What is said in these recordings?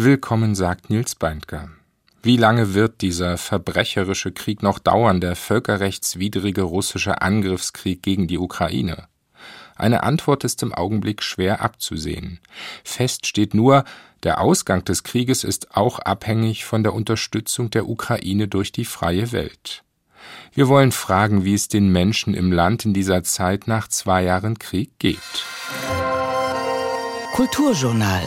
Willkommen, sagt Nils Beindker. Wie lange wird dieser verbrecherische Krieg noch dauern, der völkerrechtswidrige russische Angriffskrieg gegen die Ukraine? Eine Antwort ist im Augenblick schwer abzusehen. Fest steht nur, der Ausgang des Krieges ist auch abhängig von der Unterstützung der Ukraine durch die freie Welt. Wir wollen fragen, wie es den Menschen im Land in dieser Zeit nach zwei Jahren Krieg geht. Kulturjournal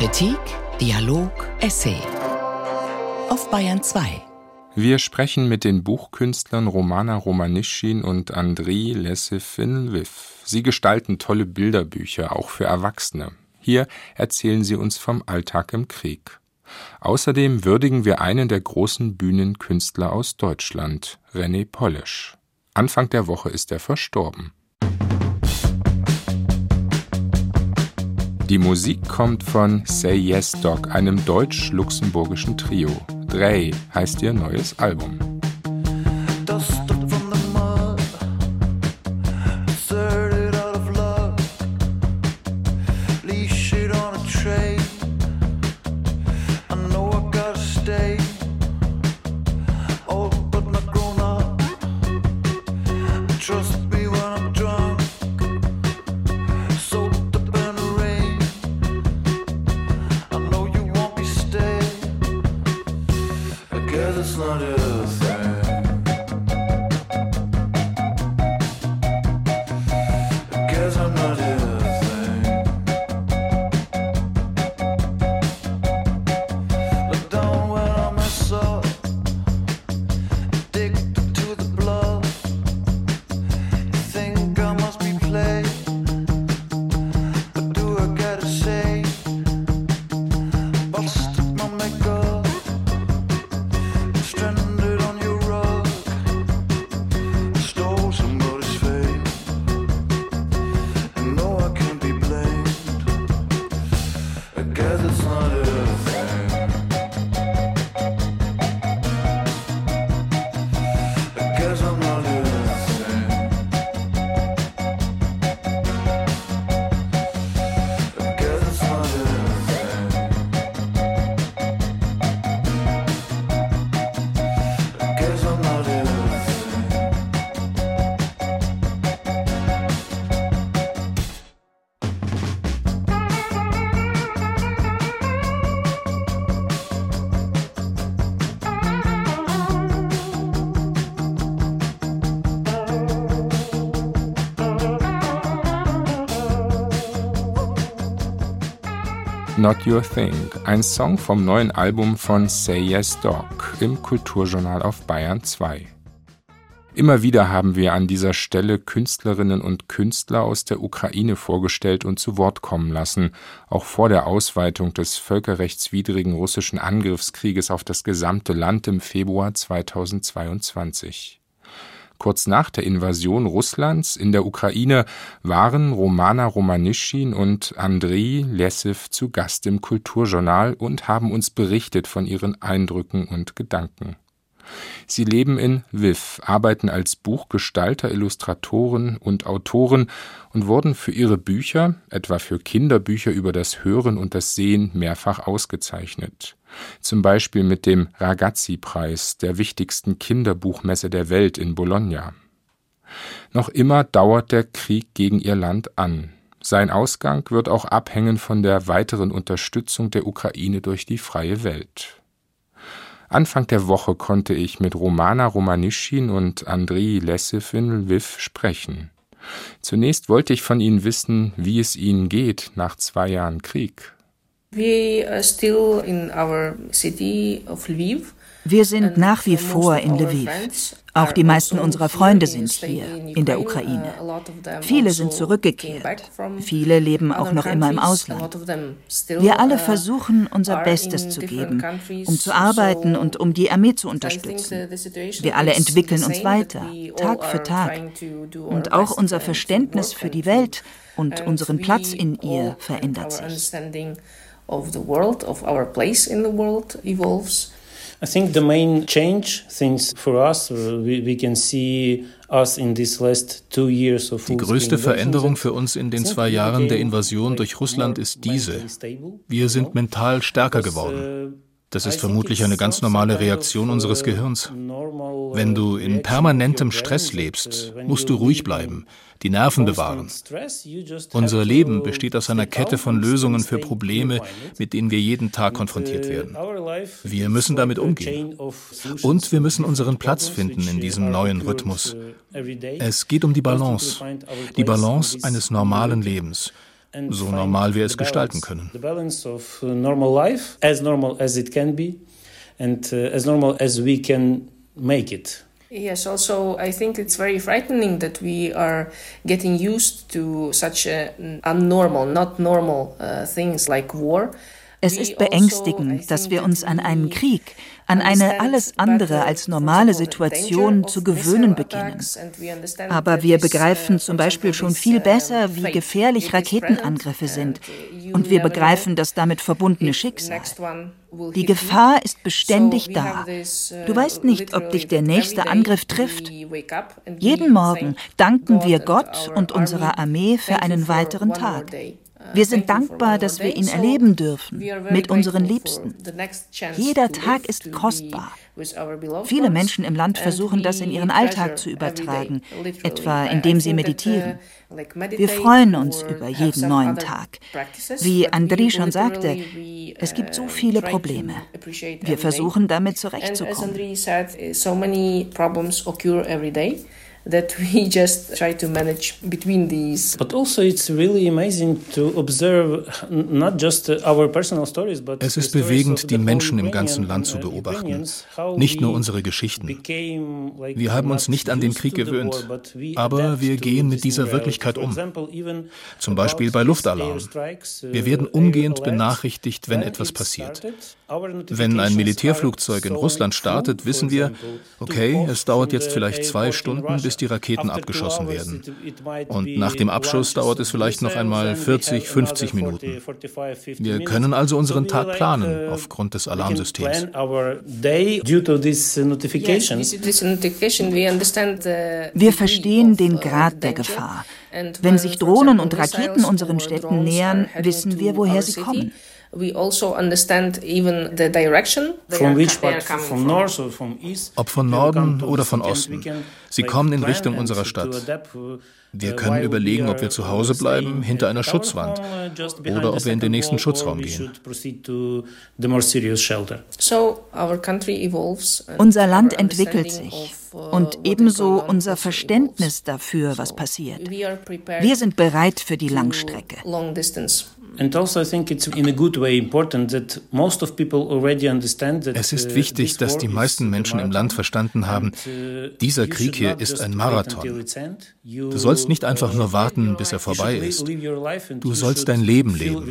Kritik, Dialog, Essay. Auf Bayern 2. Wir sprechen mit den Buchkünstlern Romana Romanischin und Andriy Lessefin-Lviv. Sie gestalten tolle Bilderbücher, auch für Erwachsene. Hier erzählen sie uns vom Alltag im Krieg. Außerdem würdigen wir einen der großen Bühnenkünstler aus Deutschland, René Polisch. Anfang der Woche ist er verstorben. Die Musik kommt von Say Yes Dog, einem deutsch-luxemburgischen Trio. Drey heißt ihr neues Album. Not Your Thing, ein Song vom neuen Album von Say Yes Dog im Kulturjournal auf Bayern 2. Immer wieder haben wir an dieser Stelle Künstlerinnen und Künstler aus der Ukraine vorgestellt und zu Wort kommen lassen, auch vor der Ausweitung des völkerrechtswidrigen russischen Angriffskrieges auf das gesamte Land im Februar 2022. Kurz nach der Invasion Russlands in der Ukraine waren Romana Romanischin und Andrei Lessew zu Gast im Kulturjournal und haben uns berichtet von ihren Eindrücken und Gedanken. Sie leben in Lviv, arbeiten als Buchgestalter, Illustratoren und Autoren und wurden für ihre Bücher, etwa für Kinderbücher über das Hören und das Sehen, mehrfach ausgezeichnet zum Beispiel mit dem Ragazzi-Preis, der wichtigsten Kinderbuchmesse der Welt in Bologna. Noch immer dauert der Krieg gegen ihr Land an. Sein Ausgang wird auch abhängen von der weiteren Unterstützung der Ukraine durch die freie Welt. Anfang der Woche konnte ich mit Romana Romanischin und Andriy Lessev in Lviv sprechen. Zunächst wollte ich von ihnen wissen, wie es ihnen geht nach zwei Jahren Krieg. We still in our city of Lviv. Wir sind nach wie vor in Lviv. Auch die meisten also unserer Freunde sind hier in der Ukraine. Viele sind also zurückgekehrt. Viele leben auch noch immer im Ausland. Wir alle uh, versuchen, unser Bestes zu geben, um zu arbeiten und um die Armee zu unterstützen. Wir alle entwickeln uns weiter, Tag für Tag. Und auch unser Verständnis für die Welt und unseren Platz in ihr verändert sich I think the main change things for us uh, we, we can see die größte Veränderung für uns in den zwei Jahren der Invasion durch Russland ist diese. Wir sind mental stärker geworden. Das ist vermutlich eine ganz normale Reaktion unseres Gehirns. Wenn du in permanentem Stress lebst, musst du ruhig bleiben, die Nerven bewahren. Unser Leben besteht aus einer Kette von Lösungen für Probleme, mit denen wir jeden Tag konfrontiert werden. Wir müssen damit umgehen. Und wir müssen unseren Platz finden in diesem neuen Rhythmus. Es geht um die Balance, die Balance eines normalen Lebens so normal wir es gestalten können. Yes, also I think it's very frightening that we are getting used to such a unnormal, not normal uh, things like war. Es ist beängstigend, dass wir uns an einen Krieg, an eine alles andere als normale Situation zu gewöhnen beginnen. Aber wir begreifen zum Beispiel schon viel besser, wie gefährlich Raketenangriffe sind. Und wir begreifen das damit verbundene Schicksal. Die Gefahr ist beständig da. Du weißt nicht, ob dich der nächste Angriff trifft. Jeden Morgen danken wir Gott und unserer Armee für einen weiteren Tag. Wir sind dankbar, dass wir ihn erleben dürfen mit unseren Liebsten. Jeder Tag ist kostbar. Viele Menschen im Land versuchen das in ihren Alltag zu übertragen, etwa indem sie meditieren. Wir freuen uns über jeden neuen Tag. Wie André schon sagte, es gibt so viele Probleme. Wir versuchen damit zurechtzukommen that we just try to manage between these. But also it's really amazing to observe not just our personal stories, but Es ist bewegend, die Menschen im ganzen Land zu beobachten, nicht nur unsere Geschichten. Wir haben uns nicht an den Krieg gewöhnt, aber wir gehen mit dieser Wirklichkeit um. Zum Beispiel bei Luftalarm. Wir werden umgehend benachrichtigt, wenn etwas passiert. Wenn ein Militärflugzeug in Russland startet, wissen wir, okay, es dauert jetzt vielleicht zwei Stunden, bis die Raketen abgeschossen werden. Und nach dem Abschuss dauert es vielleicht noch einmal 40, 50 Minuten. Wir können also unseren Tag planen aufgrund des Alarmsystems. Wir verstehen den Grad der Gefahr. Wenn sich Drohnen und Raketen unseren Städten nähern, wissen wir, woher sie kommen. We also understand even the direction. From which part? From north or from east? Ob von Norden oder von Osten. Sie kommen in Richtung unserer Stadt. Wir können überlegen, ob wir zu Hause bleiben, hinter einer Schutzwand, oder ob wir in den nächsten Schutzraum gehen. Unser Land entwickelt sich und ebenso unser Verständnis dafür, was passiert. Wir sind bereit für die Langstrecke. Also es ist wichtig, dass die meisten Menschen im Land verstanden haben, uh, dieser Krieg hier ist ein Marathon. Du sollst nicht einfach nur warten, bis er vorbei ist. Du sollst dein Leben leben.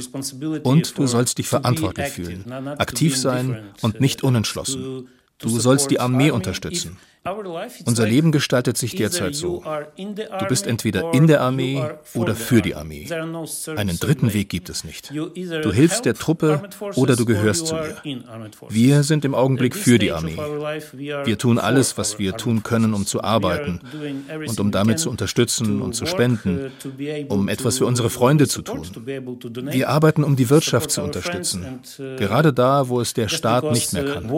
Und du sollst dich verantwortlich fühlen, aktiv sein und nicht unentschlossen. Du sollst die Armee unterstützen. Unser Leben gestaltet sich derzeit so. Du bist entweder in der Armee oder für die Armee. Einen dritten Weg gibt es nicht. Du hilfst der Truppe oder du gehörst zu ihr. Wir sind im Augenblick für die Armee. Wir tun alles, was wir tun können, um zu arbeiten und um damit zu unterstützen und zu spenden, um etwas für unsere Freunde zu tun. Wir arbeiten, um die Wirtschaft zu unterstützen, gerade da, wo es der Staat nicht mehr kann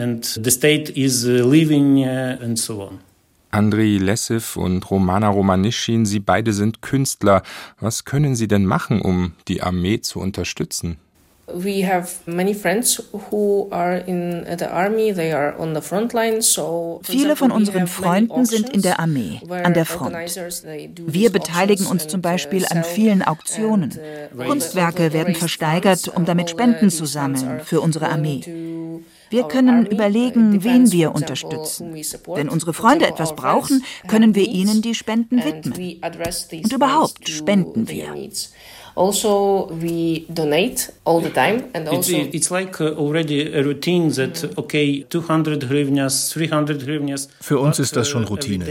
uh, and the state is uh, living uh, and so on. Andrei Lessiv und Romana Romanischin, Sie beide sind Künstler. Was können Sie denn machen, um die Armee zu unterstützen? We have many friends who are in the army, they are on the front line. So, Viele von unseren Freunden sind in der Armee, an der Front. Wir beteiligen uns zum Beispiel an vielen Auktionen. Uh, Kunstwerke werden versteigert, um damit Spenden zu sammeln für unsere Armee. Wir können überlegen, wen wir unterstützen. Wenn unsere Freunde etwas brauchen, können wir ihnen die Spenden widmen. Und überhaupt spenden wir. Also, we donate all the time, and also it's, it's like uh, already a routine that okay, 200 hryvnias, 300 hryvnias. Für uns ist das schon uh, Routine.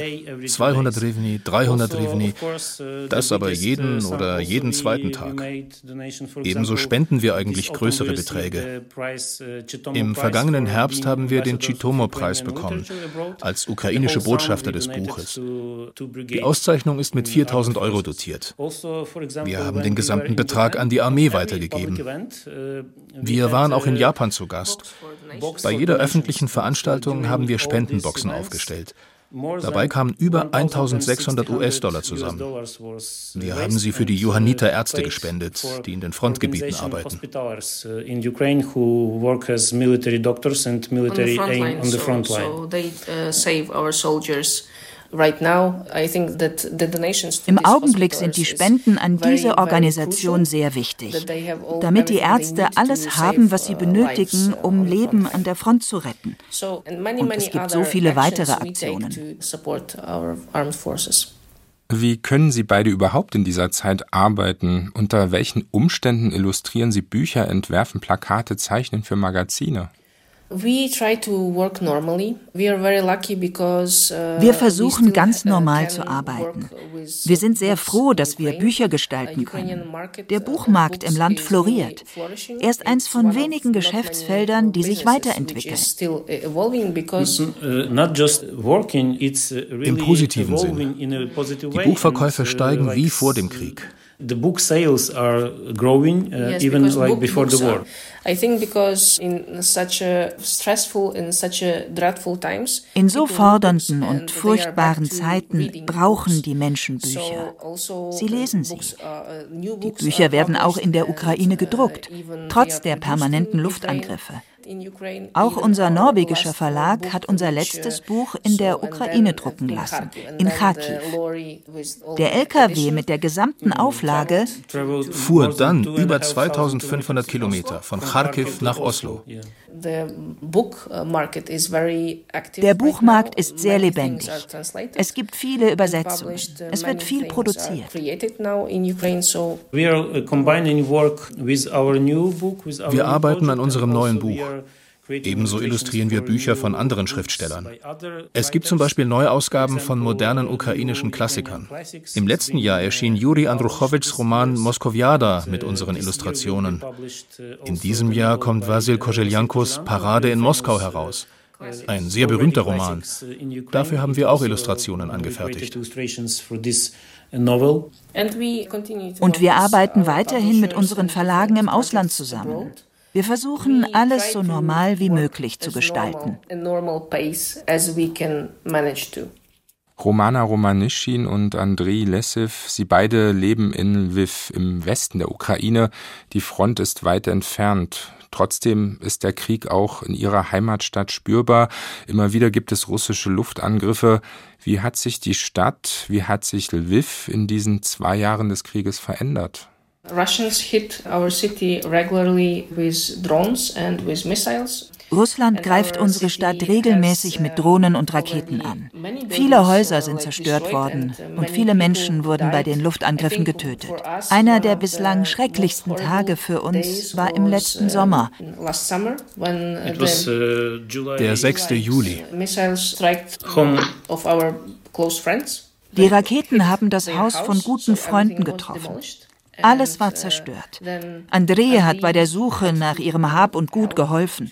200 hryvni, 300 hryvni, uh, das aber jeden oder jeden zweiten Tag. Ebenso spenden wir eigentlich größere Beträge. Im vergangenen Herbst haben wir den Chitomo-Preis bekommen als ukrainische Botschafter des Buches. Die Auszeichnung ist mit 4000 Euro dotiert. Wir haben den gesamten gesamten Betrag an die Armee weitergegeben. Wir waren auch in Japan zu Gast. Bei jeder öffentlichen Veranstaltung haben wir Spendenboxen aufgestellt. Dabei kamen über 1600 US-Dollar zusammen. Wir haben sie für die Johanniter Ärzte gespendet, die in den Frontgebieten arbeiten. Im Augenblick sind die Spenden an diese Organisation sehr wichtig, damit die Ärzte alles haben, was sie benötigen, um Leben an der Front zu retten. Und es gibt so viele weitere Aktionen. Wie können Sie beide überhaupt in dieser Zeit arbeiten? Unter welchen Umständen illustrieren Sie Bücher, entwerfen Plakate, zeichnen für Magazine? Uh, Wir versuchen ganz uh, normal zu arbeiten. Wir sind sehr froh, dass wir Bücher gestalten können. Der uh, Buchmarkt im Land floriert. Er ist eins von wenigen Geschäftsfeldern, die sich weiterentwickeln. Im positiven Sinne. Die Buchverkäufe steigen wie vor dem Krieg. The book sales are growing uh, yes, even like book, before the war. I think because in such a stressful in such a dreadful times in so fordernden und furchtbaren Zeiten brauchen die Menschen Bücher. Also sie lesen sie. Die Bücher werden auch in der Ukraine gedruckt, trotz der permanenten Luftangriffe. Auch unser norwegischer Verlag hat unser letztes Buch in der Ukraine drucken lassen, in Kharkiv. Der LKW mit der gesamten Auflage fuhr dann über 2500 Kilometer von Kharkiv nach Oslo. Der Buchmarkt ist sehr lebendig. Es gibt viele Übersetzungen. Es wird viel produziert. Wir arbeiten an unserem neuen Buch. Ebenso illustrieren wir Bücher von anderen Schriftstellern. Es gibt zum Beispiel Neuausgaben von modernen ukrainischen Klassikern. Im letzten Jahr erschien Juri Andruchowitschs Roman Moskowiada mit unseren Illustrationen. In diesem Jahr kommt Vasil Kozeljankos Parade in Moskau heraus. Ein sehr berühmter Roman. Dafür haben wir auch Illustrationen angefertigt. Und wir arbeiten weiterhin mit unseren Verlagen im Ausland zusammen. Wir versuchen, alles so normal wie möglich zu gestalten. Romana Romanischin und Andrei Lesev, sie beide leben in Lviv im Westen der Ukraine. Die Front ist weit entfernt. Trotzdem ist der Krieg auch in ihrer Heimatstadt spürbar. Immer wieder gibt es russische Luftangriffe. Wie hat sich die Stadt, wie hat sich Lviv in diesen zwei Jahren des Krieges verändert? Russland greift unsere Stadt regelmäßig mit Drohnen und Raketen an. Viele Häuser sind zerstört worden und viele Menschen wurden bei den Luftangriffen getötet. Einer der bislang schrecklichsten Tage für uns war im letzten uh, Sommer. Der 6. Juli. Die Raketen haben das Haus von guten Freunden getroffen. Alles war zerstört. Andrea hat bei der Suche nach ihrem Hab und Gut geholfen.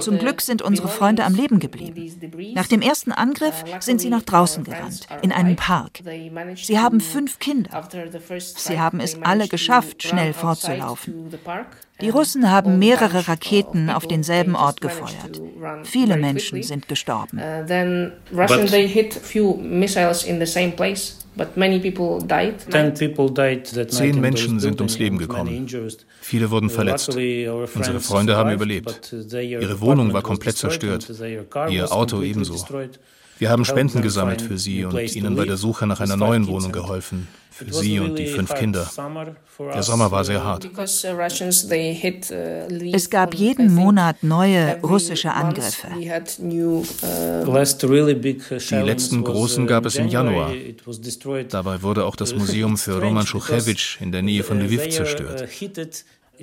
Zum Glück sind unsere Freunde am Leben geblieben. Nach dem ersten Angriff sind sie nach draußen gerannt, in einen Park. Sie haben fünf Kinder. Sie haben es alle geschafft, schnell fortzulaufen. Die Russen haben mehrere Raketen auf denselben Ort gefeuert. Viele Menschen sind gestorben. Zehn Menschen sind ums Leben gekommen. Viele wurden verletzt. Unsere Freunde haben überlebt. Ihre Wohnung war komplett zerstört. Ihr Auto ebenso. Wir haben Spenden gesammelt für sie und ihnen bei der Suche nach einer neuen Wohnung geholfen. Für sie und die fünf Kinder. Der Sommer war sehr hart. Uh, es gab jeden Monat neue russische Angriffe. Uh, die letzten großen gab es im Januar. Dabei wurde auch das Museum für Roman Schuchewitsch in der Nähe von Lviv zerstört.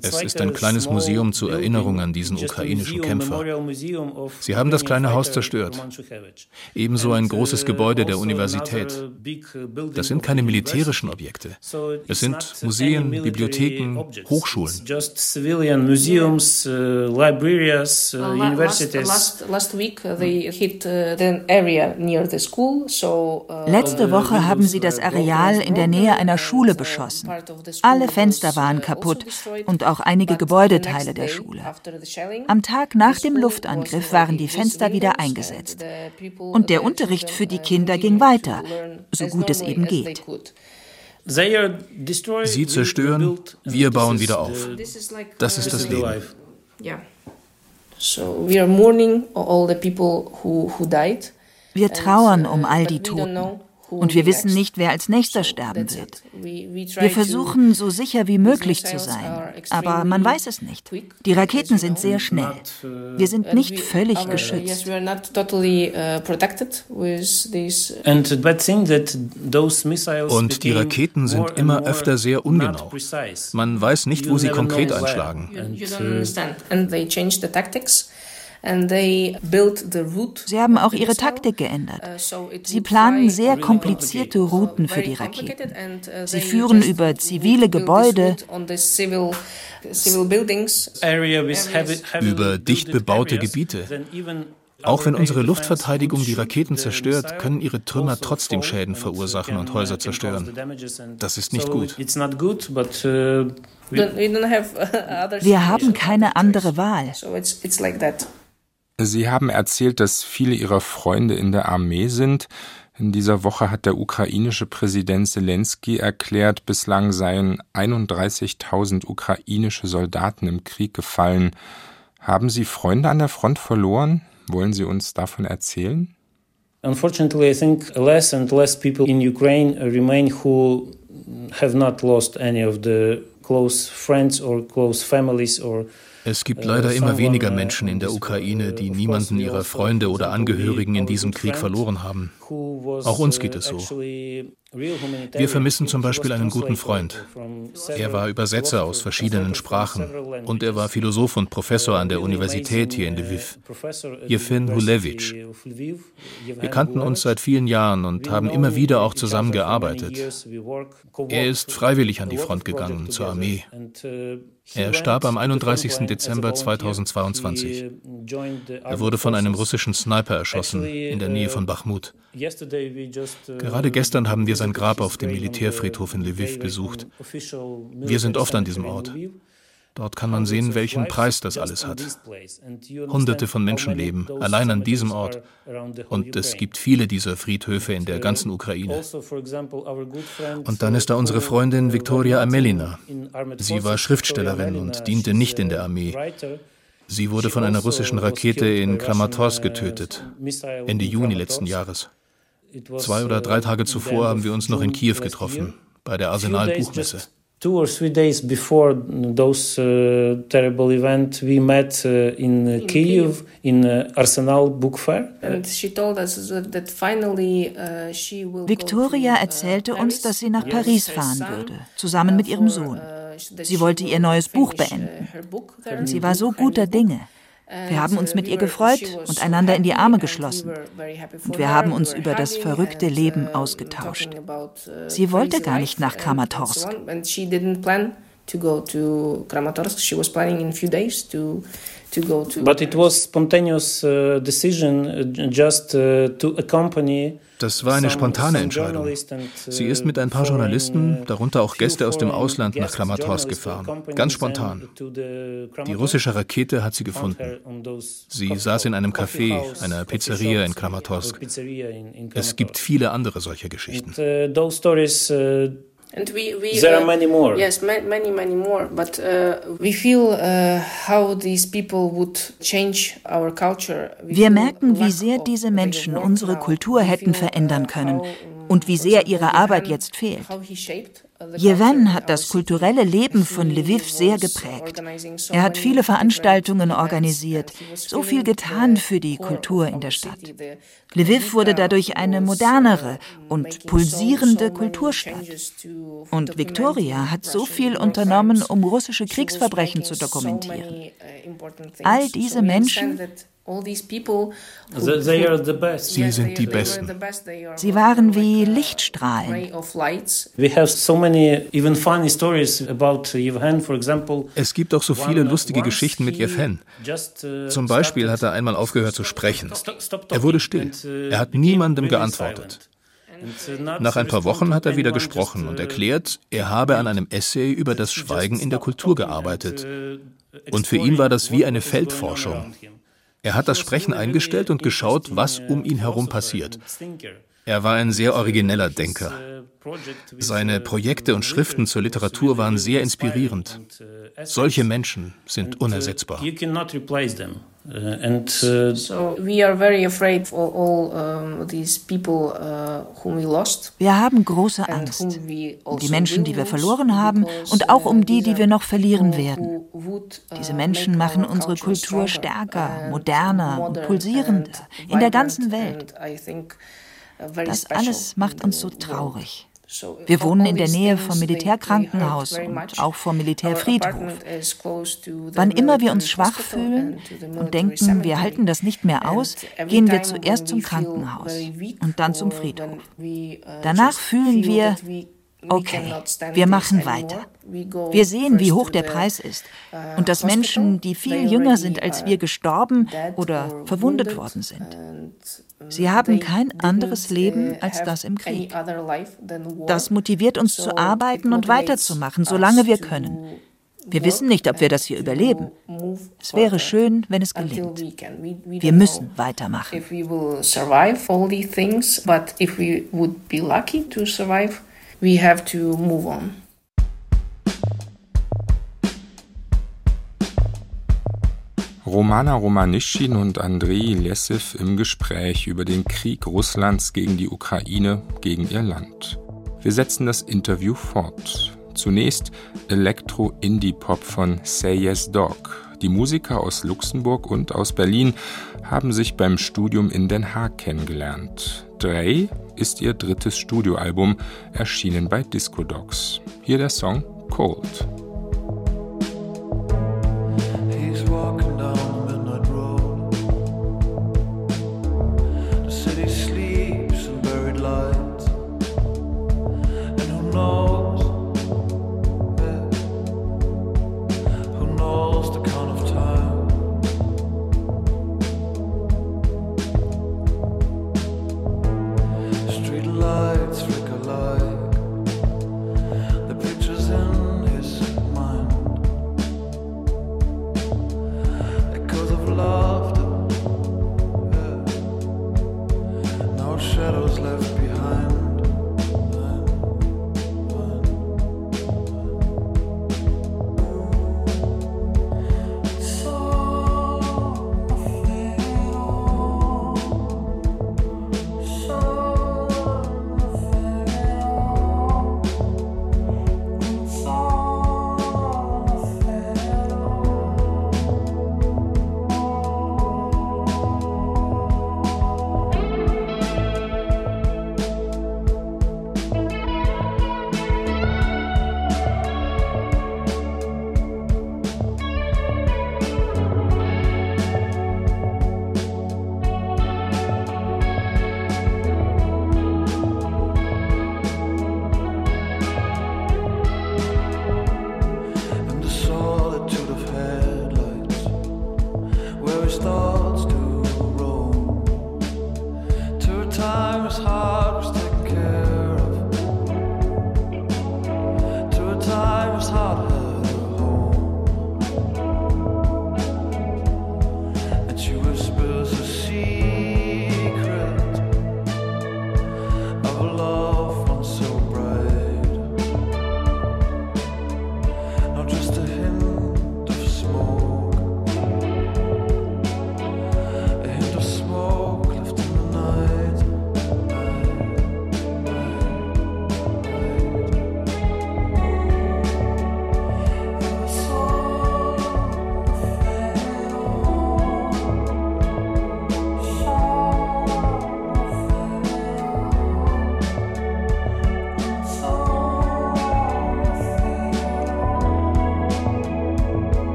Es ist ein kleines Museum zur Erinnerung an diesen ukrainischen Kämpfer. Sie haben das kleine Haus zerstört. Ebenso ein großes Gebäude der Universität. Das sind keine militärischen Objekte. Es sind Museen, Bibliotheken, Hochschulen. Letzte Woche haben sie das Areal in der Nähe einer Schule beschossen. Alle Fenster waren kaputt und auch einige Gebäudeteile der Schule. Am Tag nach dem Luftangriff waren die Fenster wieder eingesetzt. Und der Unterricht für die Kinder ging weiter, so gut es eben geht. Sie zerstören, wir bauen wieder auf. Das ist das Leben. Wir trauern um all die Toten. Und wir wissen nicht, wer als nächster sterben wird. Wir versuchen, so sicher wie möglich zu sein, aber man weiß es nicht. Die Raketen sind sehr schnell. Wir sind nicht völlig geschützt. Und die Raketen sind immer öfter sehr ungenau. Man weiß nicht, wo sie konkret einschlagen. Sie haben auch ihre Taktik geändert. Uh, Sie planen sehr komplizierte Routen für die Raketen. Uh, Sie führen über zivile Gebäude, über dicht bebaute Gebiete. Auch wenn unsere Luftverteidigung die Raketen zerstört, können ihre Trümmer trotzdem Schäden verursachen und Häuser zerstören. Das ist nicht gut. Uh, Wir haben keine andere Wahl. Sie haben erzählt, dass viele Ihrer Freunde in der Armee sind. In dieser Woche hat der ukrainische Präsident Zelensky erklärt, bislang seien 31.000 ukrainische Soldaten im Krieg gefallen. Haben Sie Freunde an der Front verloren? Wollen Sie uns davon erzählen? Unfortunately, I think less and less people in Ukraine remain who have not lost any of the close friends or close families or es gibt leider immer weniger Menschen in der Ukraine, die niemanden ihrer Freunde oder Angehörigen in diesem Krieg verloren haben. Auch uns geht es so. Wir vermissen zum Beispiel einen guten Freund. Er war Übersetzer aus verschiedenen Sprachen und er war Philosoph und Professor an der Universität hier in Lviv, Jefin Hulevich. Wir kannten uns seit vielen Jahren und haben immer wieder auch zusammengearbeitet. Er ist freiwillig an die Front gegangen, zur Armee. Er starb am 31. Dezember 2022. Er wurde von einem russischen Sniper erschossen in der Nähe von Bachmut. Gerade gestern haben wir sein Grab auf dem Militärfriedhof in Lviv besucht. Wir sind oft an diesem Ort. Dort kann man sehen, welchen Preis das alles hat. Hunderte von Menschenleben allein an diesem Ort. Und es gibt viele dieser Friedhöfe in der ganzen Ukraine. Und dann ist da unsere Freundin Viktoria Amelina. Sie war Schriftstellerin und diente nicht in der Armee. Sie wurde von einer russischen Rakete in Kramatorsk getötet, Ende Juni letzten Jahres. Zwei oder drei Tage zuvor haben wir uns noch in Kiew getroffen, bei der Arsenal-Buchmesse. Two or three days before those uh, terrible event, we met in, in Kiev, in Arsenal Book Fair. And she told us that finally she will Victoria uh, erzählte uns, dass sie nach Paris fahren würde, zusammen mit ihrem Sohn. Uh, sie wollte ihr neues Buch beenden. Und sie war so guter Dinge. Wir haben uns mit ihr gefreut und einander in die Arme geschlossen. Und wir haben uns über das verrückte Leben ausgetauscht. Sie wollte gar nicht nach Kramatorsk. to go to Kramatorsk. She was planning in a few days to to go to. But it was spontaneous uh, decision uh, just uh, to accompany das war eine spontane Entscheidung. Sie ist mit ein paar Journalisten, darunter auch Gäste aus dem Ausland, nach Kramatorsk gefahren. Ganz spontan. Die russische Rakete hat sie gefunden. Sie saß in einem Café, einer Pizzeria in Kramatorsk. Es gibt viele andere solche Geschichten. And we, we, there are many more. Yes, many, many more. But uh, we feel uh, how these people would change our culture. We Wir merken, wie sehr diese Menschen unsere Kultur hätten verändern können und wie sehr ihre Arbeit jetzt fehlt. Jeven hat das kulturelle Leben von Lviv sehr geprägt. Er hat viele Veranstaltungen organisiert, so viel getan für die Kultur in der Stadt. Lviv wurde dadurch eine modernere und pulsierende Kulturstadt. Und Victoria hat so viel unternommen, um russische Kriegsverbrechen zu dokumentieren. All diese Menschen Sie sind die Besten. Sie waren wie Lichtstrahlen. Es gibt auch so viele lustige Geschichten mit Yevhen. Uh, Zum Beispiel hat er einmal aufgehört zu sprechen. Er wurde still. Uh, er hat niemandem geantwortet. Uh, Nach ein paar Wochen hat er wieder gesprochen und erklärt, er habe an einem Essay über das Schweigen in der Kultur gearbeitet. Und für ihn war das wie eine Feldforschung. Er hat das Sprechen eingestellt und geschaut, was um ihn herum passiert. Er war ein sehr origineller Denker. Seine Projekte und Schriften zur Literatur waren sehr inspirierend. Solche Menschen sind unersetzbar. Uh, and uh, uh. Wir haben große Angst um die also Menschen, die wir verloren haben und auch um die, die wir noch verlieren werden. Diese Menschen machen unsere Kultur stärker, moderner und pulsierender in der ganzen Welt. Das alles macht uns so traurig. Wir wohnen in der Nähe vom Militärkrankenhaus und auch vom Militärfriedhof. Wann immer wir uns schwach fühlen und denken, wir halten das nicht mehr aus, gehen wir zuerst zum Krankenhaus und dann zum Friedhof. Danach fühlen wir, Okay, wir machen weiter. Wir sehen, wie hoch der Preis ist und dass Menschen, die viel jünger sind als wir, gestorben oder verwundet worden sind. Sie haben kein anderes Leben als das im Krieg. Das motiviert uns zu arbeiten und weiterzumachen, solange wir können. Wir wissen nicht, ob wir das hier überleben. Es wäre schön, wenn es gelingt. Wir müssen weitermachen. We have to move on. Romana Romanischin und Andrei Lessev im Gespräch über den Krieg Russlands gegen die Ukraine, gegen ihr Land. Wir setzen das Interview fort. Zunächst Elektro-Indie-Pop von Say Yes Dog. Die Musiker aus Luxemburg und aus Berlin haben sich beim Studium in Den Haag kennengelernt. Drey ist ihr drittes Studioalbum, erschienen bei Disco Dogs. Hier der Song Cold.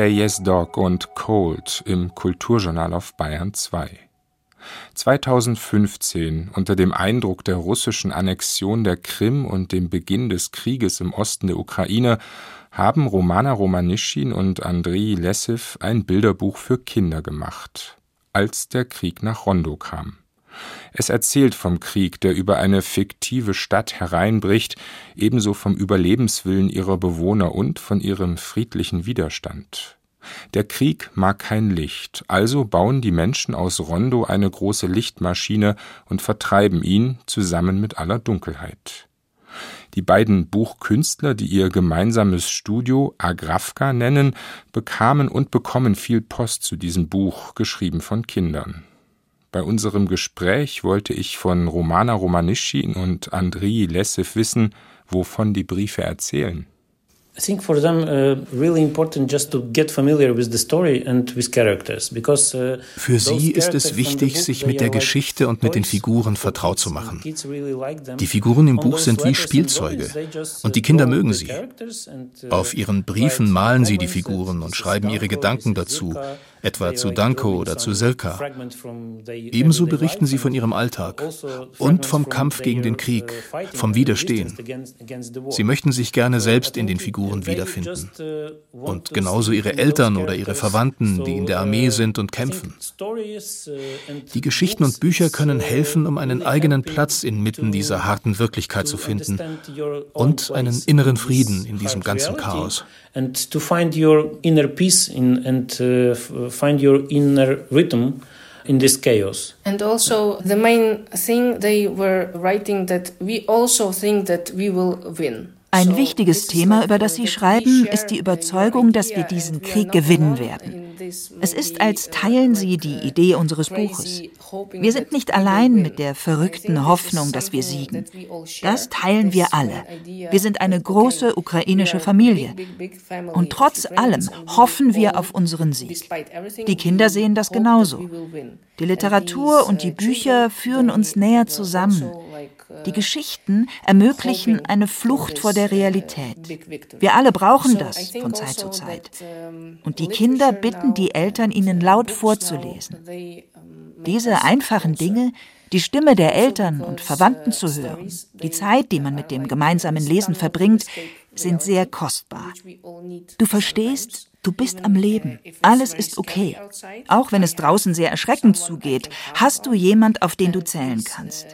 Say Yes Dog und Cold im Kulturjournal auf Bayern 2. 2015, unter dem Eindruck der russischen Annexion der Krim und dem Beginn des Krieges im Osten der Ukraine, haben Romana Romanischin und Andrei Lessev ein Bilderbuch für Kinder gemacht, als der Krieg nach Rondo kam. Es erzählt vom Krieg, der über eine fiktive Stadt hereinbricht, ebenso vom Überlebenswillen ihrer Bewohner und von ihrem friedlichen Widerstand. Der Krieg mag kein Licht, also bauen die Menschen aus Rondo eine große Lichtmaschine und vertreiben ihn zusammen mit aller Dunkelheit. Die beiden Buchkünstler, die ihr gemeinsames Studio Agravka nennen, bekamen und bekommen viel Post zu diesem Buch, geschrieben von Kindern. Bei unserem Gespräch wollte ich von Romana Romanischin und Andrii Lessev wissen, wovon die Briefe erzählen. I think for them uh, really important just to get familiar with the story and with characters because uh, Für sie ist es wichtig, sich mit der Geschichte und mit den Figuren vertraut zu machen. Die Figuren im Buch sind wie Spielzeuge und die Kinder mögen sie. Uh, Auf ihren Briefen malen sie die Figuren und schreiben ihre Gedanken dazu etwa zu Danko oder zu Silka. Ebenso berichten sie von ihrem Alltag und vom Kampf gegen den Krieg, vom Widerstehen. Sie möchten sich gerne selbst in den Figuren wiederfinden. Und genauso ihre Eltern oder ihre Verwandten, die in der Armee sind und kämpfen. Die Geschichten und Bücher können helfen, um einen eigenen Platz inmitten dieser harten Wirklichkeit zu finden und einen inneren Frieden in diesem ganzen Chaos. Find your inner rhythm in this chaos. And also, the main thing they were writing that we also think that we will win. Ein wichtiges Thema, über das Sie schreiben, ist die Überzeugung, dass wir diesen Krieg gewinnen werden. Es ist, als teilen Sie die Idee unseres Buches. Wir sind nicht allein mit der verrückten Hoffnung, dass wir siegen. Das teilen wir alle. Wir sind eine große ukrainische Familie. Und trotz allem hoffen wir auf unseren Sieg. Die Kinder sehen das genauso. Die Literatur und die Bücher führen uns näher zusammen. Die Geschichten ermöglichen eine Flucht vor der Realität. Wir alle brauchen das von Zeit zu Zeit. Und die Kinder bitten die Eltern, ihnen laut vorzulesen. Diese einfachen Dinge, die Stimme der Eltern und Verwandten zu hören, die Zeit, die man mit dem gemeinsamen Lesen verbringt, sind sehr kostbar. Du verstehst, Du bist am Leben. Alles ist okay. Auch wenn es draußen sehr erschreckend zugeht, hast du jemand, auf den du zählen kannst.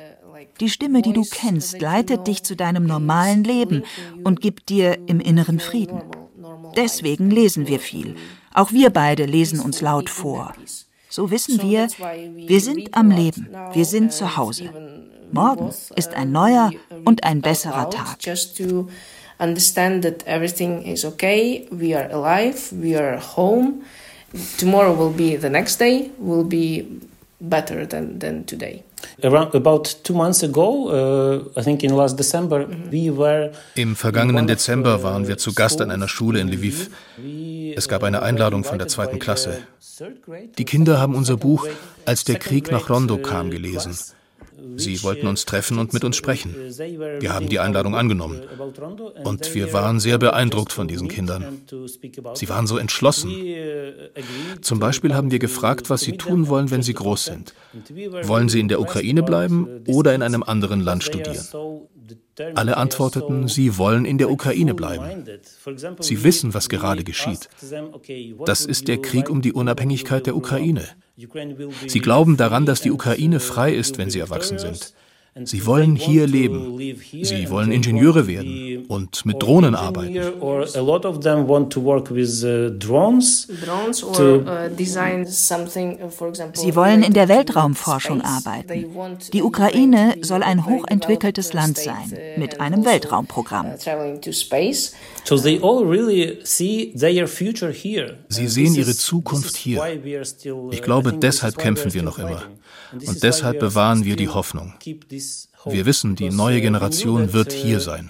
Die Stimme, die du kennst, leitet dich zu deinem normalen Leben und gibt dir im Inneren Frieden. Deswegen lesen wir viel. Auch wir beide lesen uns laut vor. So wissen wir, wir sind am Leben, wir sind zu Hause. Morgen ist ein neuer und ein besserer Tag. Understand that everything is okay, we are alive, we are home. Tomorrow will be the next day, will be better than, than today. Around about two months ago, uh, I think in last December, mhm. we were Im vergangenen Dezember waren wir zu Gast an einer Schule in Lviv. Es gab eine Einladung von der zweiten Klasse. Die Kinder haben unser Buch Als der Krieg nach Rondo kam gelesen. Sie wollten uns treffen und mit uns sprechen. Wir haben die Einladung angenommen. Und wir waren sehr beeindruckt von diesen Kindern. Sie waren so entschlossen. Zum Beispiel haben wir gefragt, was sie tun wollen, wenn sie groß sind. Wollen sie in der Ukraine bleiben oder in einem anderen Land studieren? Alle antworteten, sie wollen in der Ukraine bleiben. Sie wissen, was gerade geschieht. Das ist der Krieg um die Unabhängigkeit der Ukraine. Sie glauben daran, dass die Ukraine frei ist, wenn sie erwachsen sind. Sie wollen hier leben. Sie wollen Ingenieure werden und mit Drohnen arbeiten. Uh, Sie wollen in der Weltraumforschung arbeiten. Die Ukraine soll ein hochentwickeltes Land sein mit einem Weltraumprogramm. Sie sehen ihre Zukunft hier. Ich glaube, deshalb kämpfen wir noch immer. Und deshalb bewahren wir die Hoffnung. Wir wissen, die neue Generation wird hier sein.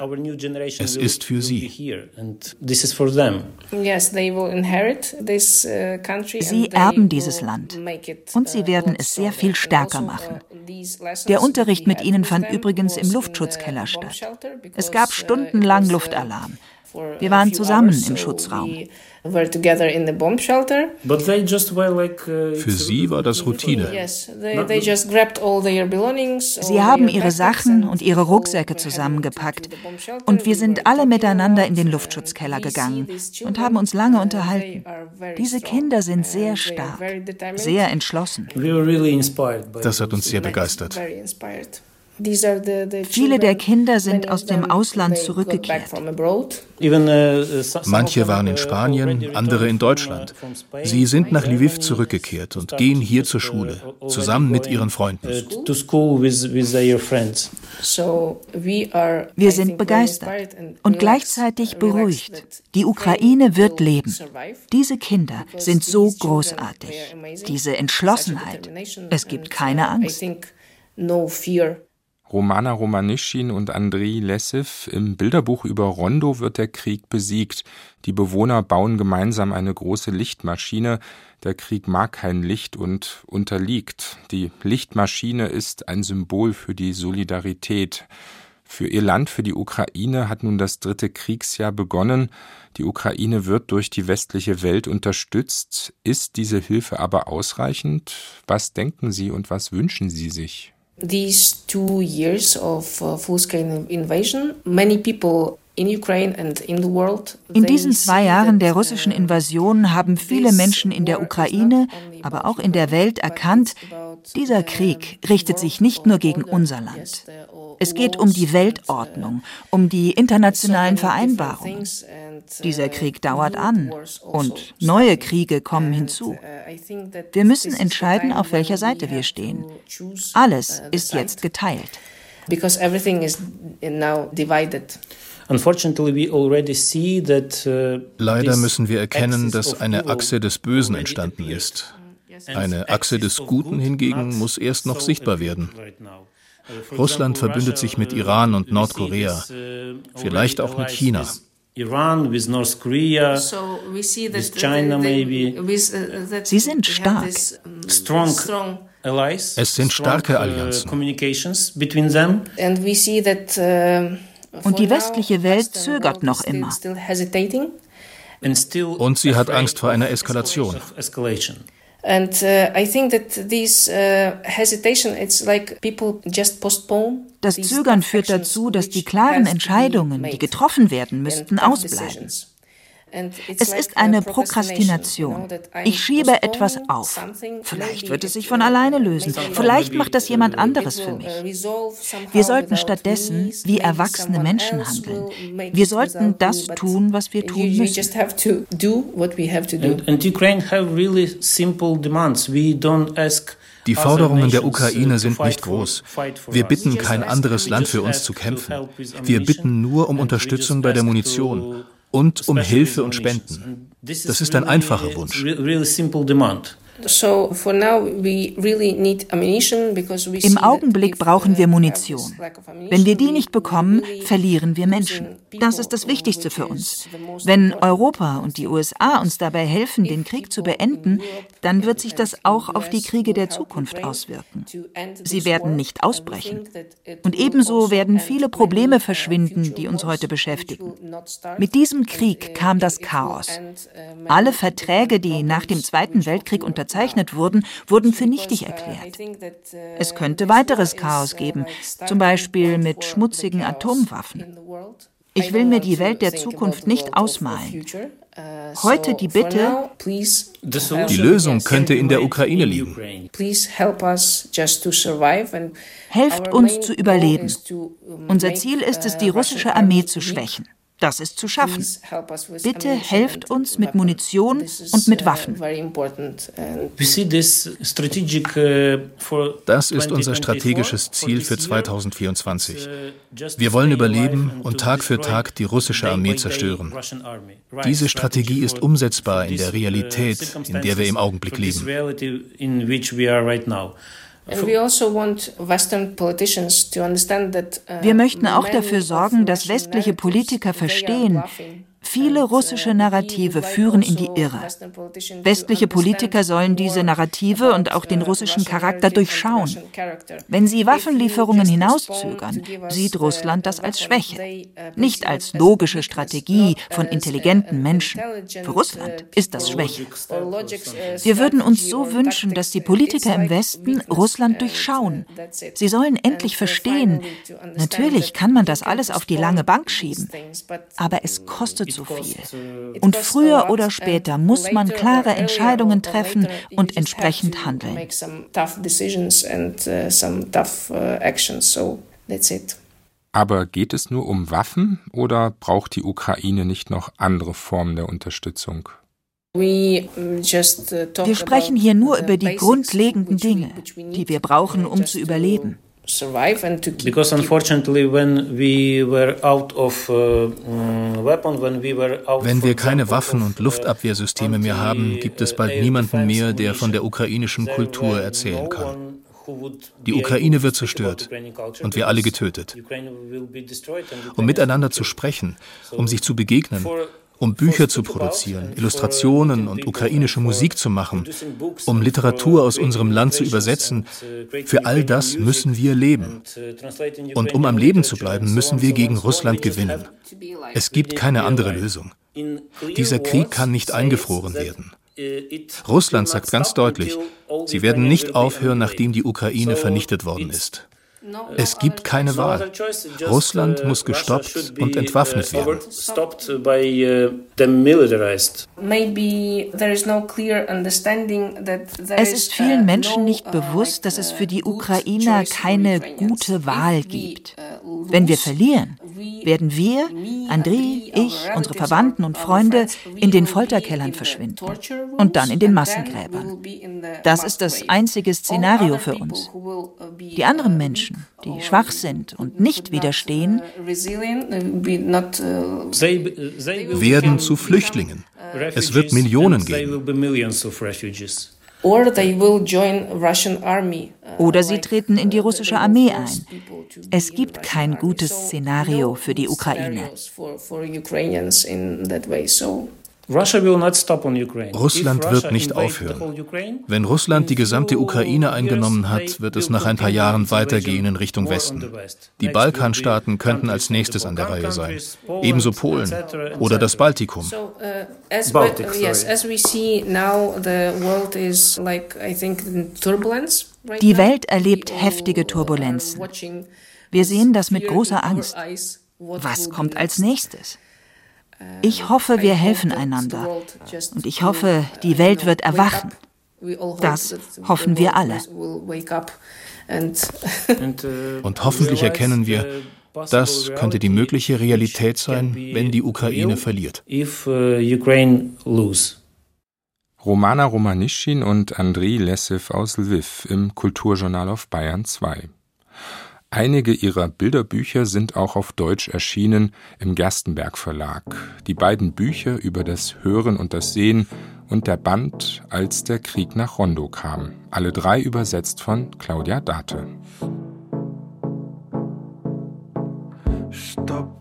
Es ist für sie. Sie erben dieses Land und sie werden es sehr viel stärker machen. Der Unterricht mit ihnen fand übrigens im Luftschutzkeller statt. Es gab stundenlang Luftalarm. Wir waren zusammen im Schutzraum. Uh, Für sie war das Routine. Sie haben ihre Sachen und ihre Rucksäcke zusammengepackt. Und wir sind alle miteinander in den Luftschutzkeller gegangen und haben uns lange unterhalten. Diese Kinder sind sehr stark, sehr entschlossen. Das hat uns sehr begeistert. Viele der Kinder sind aus dem Ausland zurückgekehrt. Manche waren in Spanien, andere in Deutschland. Sie sind nach Lviv zurückgekehrt und gehen hier zur Schule, zusammen mit ihren Freunden. Wir sind begeistert und gleichzeitig beruhigt. Die Ukraine wird leben. Diese Kinder sind so großartig. Diese Entschlossenheit. Es gibt keine Angst. Romana Romanischin und Andrei Lessiv. Im Bilderbuch über Rondo wird der Krieg besiegt. Die Bewohner bauen gemeinsam eine große Lichtmaschine. Der Krieg mag kein Licht und unterliegt. Die Lichtmaschine ist ein Symbol für die Solidarität. Für ihr Land, für die Ukraine hat nun das dritte Kriegsjahr begonnen. Die Ukraine wird durch die westliche Welt unterstützt. Ist diese Hilfe aber ausreichend? Was denken Sie und was wünschen Sie sich? These two years of uh, full-scale invasion, many people in diesen zwei Jahren der russischen uh, Invasion haben viele Menschen in der Ukraine, aber auch in der Welt erkannt, dieser Krieg richtet sich nicht nur gegen unser Land. Es geht um die Weltordnung, um die internationalen Vereinbarungen. Dieser Krieg dauert an und neue Kriege kommen hinzu. Wir müssen entscheiden, auf welcher Seite wir stehen. Alles ist jetzt geteilt. Because everything is now divided. Uh, Leider müssen wir erkennen, dass eine Achse des Bösen entstanden ist. Eine Achse des Guten hingegen muss erst noch sichtbar werden. Russland verbündet sich mit Iran und Nordkorea, vielleicht auch mit China. Iran, with North Korea, so we see that with China maybe. With, uh, Sie sind stark. This, um, strong, strong allies. Es sind starke uh, Allianzen. communications between them. And we see that, uh, Und die westliche Welt zögert noch immer. Und sie hat Angst vor einer Eskalation. And uh, I think that this uh, hesitation, it's like people just postpone. Das Zögern führt dazu, dass die klaren Entscheidungen, die getroffen werden müssten, ausbleiben. Es ist eine Prokrastination. Ich schiebe etwas auf. Vielleicht wird es sich von alleine lösen. Vielleicht macht das jemand anderes für mich. Wir sollten stattdessen wie erwachsene Menschen handeln. Wir sollten das tun, was wir tun müssen. Die Forderungen der Ukraine sind nicht groß. Wir bitten kein anderes Land für uns zu kämpfen. Wir bitten nur um Unterstützung bei der Munition und um Hilfe und Spenden. Das ist ein einfacher Wunsch. Im Augenblick brauchen wir Munition. Wenn wir die nicht bekommen, verlieren wir Menschen. Das ist das Wichtigste für uns. Wenn Europa und die USA uns dabei helfen, den Krieg zu beenden, dann wird sich das auch auf die Kriege der Zukunft auswirken. Sie werden nicht ausbrechen. Und ebenso werden viele Probleme verschwinden, die uns heute beschäftigen. Mit diesem Krieg kam das Chaos. Alle Verträge, die nach dem Zweiten Weltkrieg unter unterzeichnet wurden, wurden für nichtig erklärt. Es könnte weiteres Chaos geben, zum Beispiel mit schmutzigen Atomwaffen. Ich will mir die Welt der Zukunft nicht ausmalen. Heute die Bitte, die Lösung könnte in der Ukraine liegen. Helft uns zu überleben. Unser Ziel ist es, die russische Armee zu schwächen. Das ist zu schaffen. Bitte helft uns mit Munition und mit Waffen. Das ist unser strategisches Ziel für 2024. Wir wollen überleben und Tag für Tag die russische Armee zerstören. Diese Strategie ist umsetzbar in der Realität, in der wir im Augenblick leben. Also uh, Wir möchten auch dafür sorgen, dass westliche Politiker verstehen, Viele russische Narrative führen in die Irre. Westliche Politiker sollen diese Narrative und auch den russischen Charakter durchschauen. Wenn sie Waffenlieferungen hinauszögern, sieht Russland das als Schwäche, nicht als logische Strategie von intelligenten Menschen. Für Russland ist das Schwäche. Wir würden uns so wünschen, dass die Politiker im Westen Russland durchschauen. Sie sollen endlich verstehen, natürlich kann man das alles auf die lange Bank schieben, aber es kostet so viel. Und früher oder später muss man klare Entscheidungen treffen und entsprechend handeln. Aber geht es nur um Waffen oder braucht die Ukraine nicht noch andere Formen der Unterstützung? Wir sprechen hier nur über die grundlegenden Dinge, die wir brauchen, um zu überleben survive and to keep. Because unfortunately, when we were out of uh, mm, weapon, when we were out. Wenn wir keine Waffen und uh, Luftabwehrsysteme mehr haben, gibt es bald niemanden mehr, der von der ukrainischen Kultur erzählen kann. Die Ukraine wird zerstört und wir alle getötet. Um miteinander zu sprechen, um sich zu begegnen, um Bücher zu produzieren, Illustrationen und ukrainische Musik zu machen, um Literatur aus unserem Land zu übersetzen. Für all das müssen wir leben. Und um am Leben zu bleiben, müssen wir gegen Russland gewinnen. Es gibt keine andere Lösung. Dieser Krieg kann nicht eingefroren werden. Russland sagt ganz deutlich, sie werden nicht aufhören, nachdem die Ukraine vernichtet worden ist. Es gibt keine Wahl. Russland muss gestoppt und entwaffnet werden. Es ist vielen Menschen nicht bewusst, dass es für die Ukrainer keine gute Wahl gibt. Wenn wir verlieren, werden wir, André, ich, unsere Verwandten und Freunde in den Folterkellern verschwinden und dann in den Massengräbern. Das ist das einzige Szenario für uns. Die anderen Menschen, die schwach sind und nicht widerstehen, werden zu Flüchtlingen. Es wird Millionen geben. Uh, Oder sie treten in die russische Armee ein. Es gibt kein gutes Szenario für die Ukraine. Russland wird nicht aufhören. Wenn Russland die gesamte Ukraine eingenommen hat, wird es nach ein paar Jahren weitergehen in Richtung Westen. Die Balkanstaaten könnten als nächstes an der Reihe sein. Ebenso Polen oder das Baltikum. Die Welt erlebt heftige Turbulenzen. Wir sehen das mit großer Angst. Was kommt als nächstes? Ich hoffe, wir helfen einander. Und ich hoffe, die Welt wird erwachen. Das hoffen wir alle. Und hoffentlich erkennen wir, das könnte die mögliche Realität sein, wenn die Ukraine verliert. Romana Romanischin und Andriy Lessev aus Lviv im Kulturjournal auf Bayern 2. Einige ihrer Bilderbücher sind auch auf Deutsch erschienen im Gerstenberg Verlag. Die beiden Bücher über das Hören und das Sehen und der Band Als der Krieg nach Rondo kam. Alle drei übersetzt von Claudia Date. Stop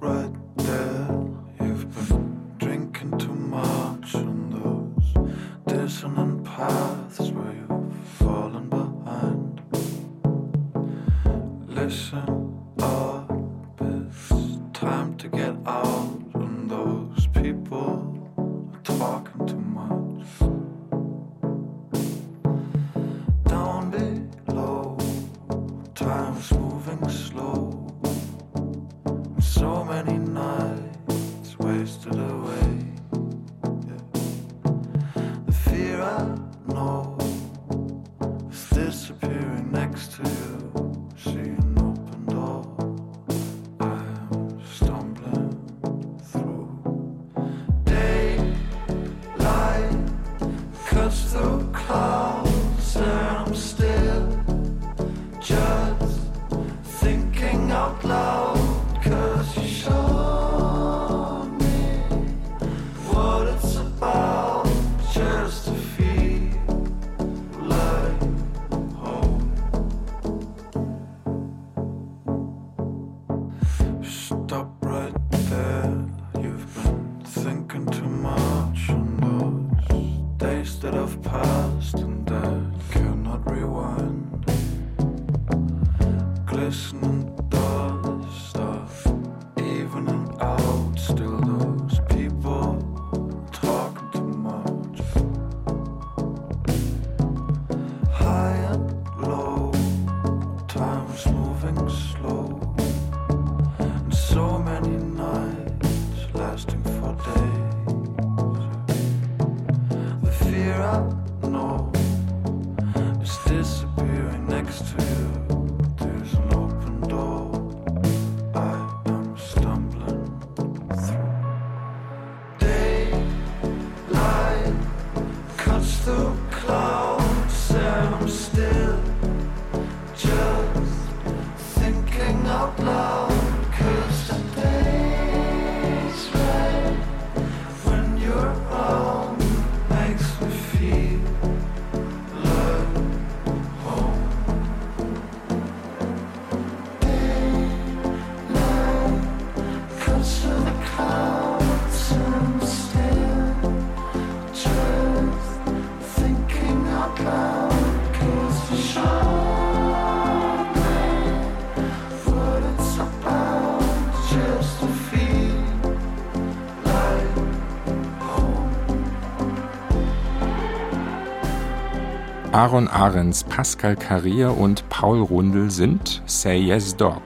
Aaron Ahrens, Pascal Carrier und Paul Rundel sind Say Yes Dog,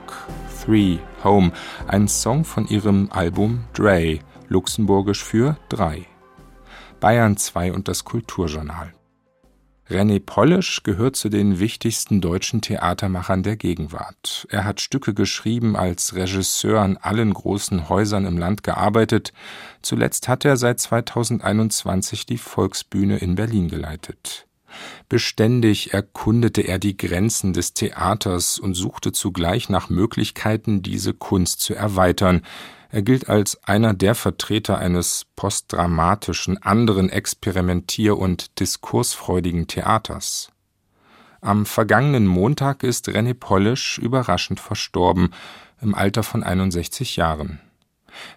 Three, Home, ein Song von ihrem Album Dre, luxemburgisch für drei. Bayern 2 und das Kulturjournal. René Polish gehört zu den wichtigsten deutschen Theatermachern der Gegenwart. Er hat Stücke geschrieben, als Regisseur an allen großen Häusern im Land gearbeitet. Zuletzt hat er seit 2021 die Volksbühne in Berlin geleitet. Beständig erkundete er die Grenzen des Theaters und suchte zugleich nach Möglichkeiten, diese Kunst zu erweitern. Er gilt als einer der Vertreter eines postdramatischen, anderen experimentier- und diskursfreudigen Theaters. Am vergangenen Montag ist René Polish überraschend verstorben, im Alter von 61 Jahren.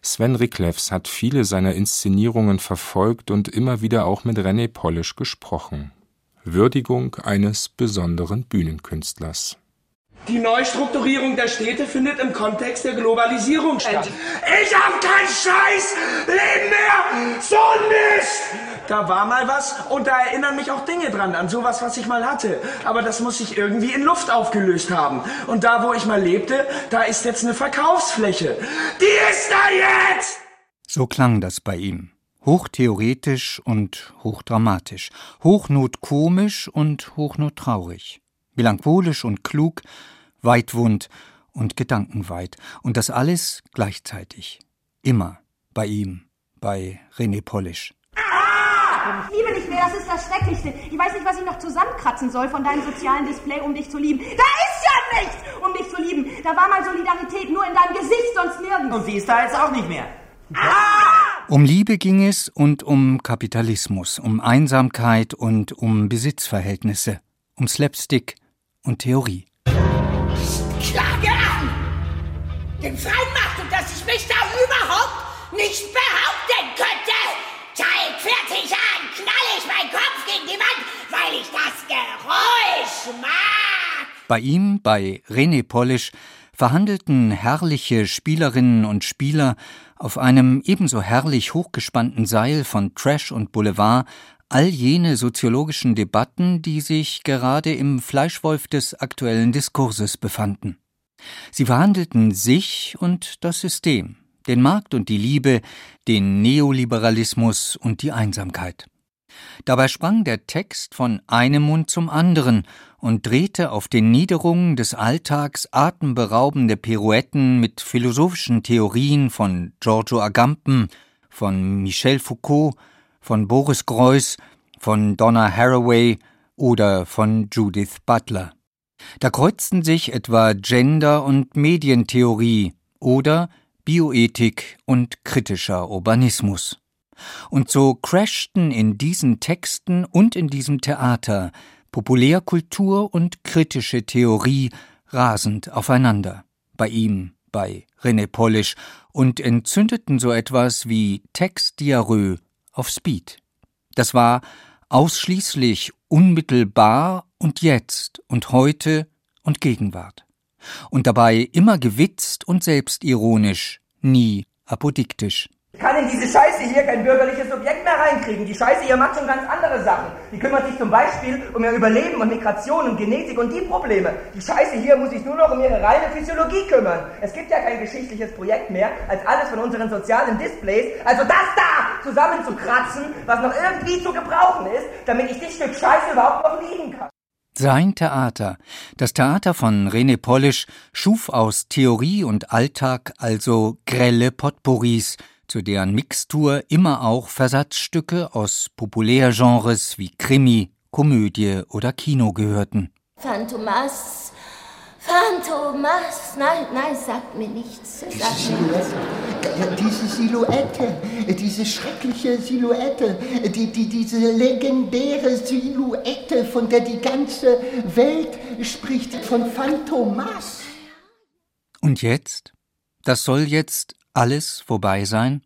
Sven Riklefs hat viele seiner Inszenierungen verfolgt und immer wieder auch mit René Polish gesprochen. Würdigung eines besonderen Bühnenkünstlers. Die Neustrukturierung der Städte findet im Kontext der Globalisierung statt. Ich hab kein Scheiß Leben mehr! So ein Mist! Da war mal was und da erinnern mich auch Dinge dran, an sowas, was ich mal hatte. Aber das muss sich irgendwie in Luft aufgelöst haben. Und da, wo ich mal lebte, da ist jetzt eine Verkaufsfläche. Die ist da jetzt! So klang das bei ihm hochtheoretisch und hochdramatisch, hochnotkomisch und hochnottraurig, melancholisch und klug, weitwund und gedankenweit, und das alles gleichzeitig, immer bei ihm, bei René Polisch. Ich liebe dich mehr, das ist das Schrecklichste. Ich weiß nicht, was ich noch zusammenkratzen soll von deinem sozialen Display, um dich zu lieben. Da ist ja nichts, um dich zu lieben. Da war mal Solidarität nur in deinem Gesicht, sonst nirgends. Und sie ist da jetzt auch nicht mehr. Um Liebe ging es und um Kapitalismus, um Einsamkeit und um Besitzverhältnisse, um Slapstick und Theorie. Klage an! Den Freien macht und dass ich mich da überhaupt nicht behaupten könnte! Zeig fertig an, knall ich meinen Kopf gegen die Wand, weil ich das Geräusch mag! Bei ihm, bei René Polisch, verhandelten herrliche Spielerinnen und Spieler auf einem ebenso herrlich hochgespannten Seil von Trash und Boulevard all jene soziologischen Debatten, die sich gerade im Fleischwolf des aktuellen Diskurses befanden. Sie verhandelten sich und das System, den Markt und die Liebe, den Neoliberalismus und die Einsamkeit. Dabei sprang der Text von einem Mund zum anderen und drehte auf den Niederungen des Alltags atemberaubende Pirouetten mit philosophischen Theorien von Giorgio Agamben, von Michel Foucault, von Boris Greuß, von Donna Haraway oder von Judith Butler. Da kreuzten sich etwa Gender- und Medientheorie oder Bioethik und kritischer Urbanismus. Und so crashten in diesen Texten und in diesem Theater Populärkultur und kritische Theorie rasend aufeinander. Bei ihm, bei René Polish und entzündeten so etwas wie Textdiarrhoe auf Speed. Das war ausschließlich unmittelbar und jetzt und heute und Gegenwart. Und dabei immer gewitzt und selbstironisch, nie apodiktisch. In diese Scheiße hier kein bürgerliches Subjekt mehr reinkriegen. Die Scheiße hier macht schon ganz andere Sachen. Die kümmert sich zum Beispiel um ihr Überleben und Migration und Genetik und die Probleme. Die Scheiße hier muss sich nur noch um ihre reine Physiologie kümmern. Es gibt ja kein geschichtliches Projekt mehr, als alles von unseren sozialen Displays, also das da, zusammenzukratzen, was noch irgendwie zu gebrauchen ist, damit ich das Stück Scheiße überhaupt noch lieben kann. Sein Theater, das Theater von René Polish, schuf aus Theorie und Alltag also grelle Potpourris, zu deren Mixtur immer auch Versatzstücke aus Populärgenres wie Krimi, Komödie oder Kino gehörten. Phantomas, Phantomas, nein, nein, sagt mir nichts. Diese Silhouette, diese Silhouette, diese schreckliche Silhouette, die, die, diese legendäre Silhouette, von der die ganze Welt spricht, von Phantomas. Und jetzt? Das soll jetzt alles vorbei sein?